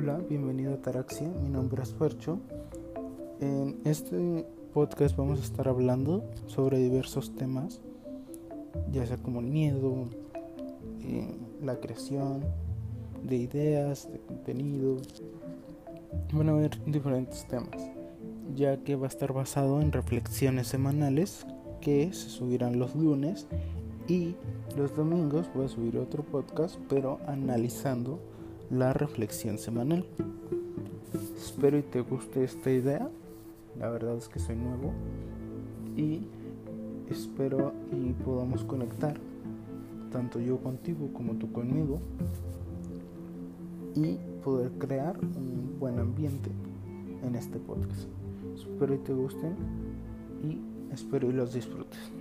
bienvenido a Taraxia, mi nombre es Fercho. En este podcast vamos a estar hablando sobre diversos temas, ya sea como el miedo, eh, la creación de ideas, de contenido. Van a haber diferentes temas, ya que va a estar basado en reflexiones semanales que se subirán los lunes y los domingos voy a subir otro podcast, pero analizando la reflexión semanal. Espero y te guste esta idea. La verdad es que soy nuevo y espero y podamos conectar tanto yo contigo como tú conmigo y poder crear un buen ambiente en este podcast. Espero y te gusten y espero y los disfrutes.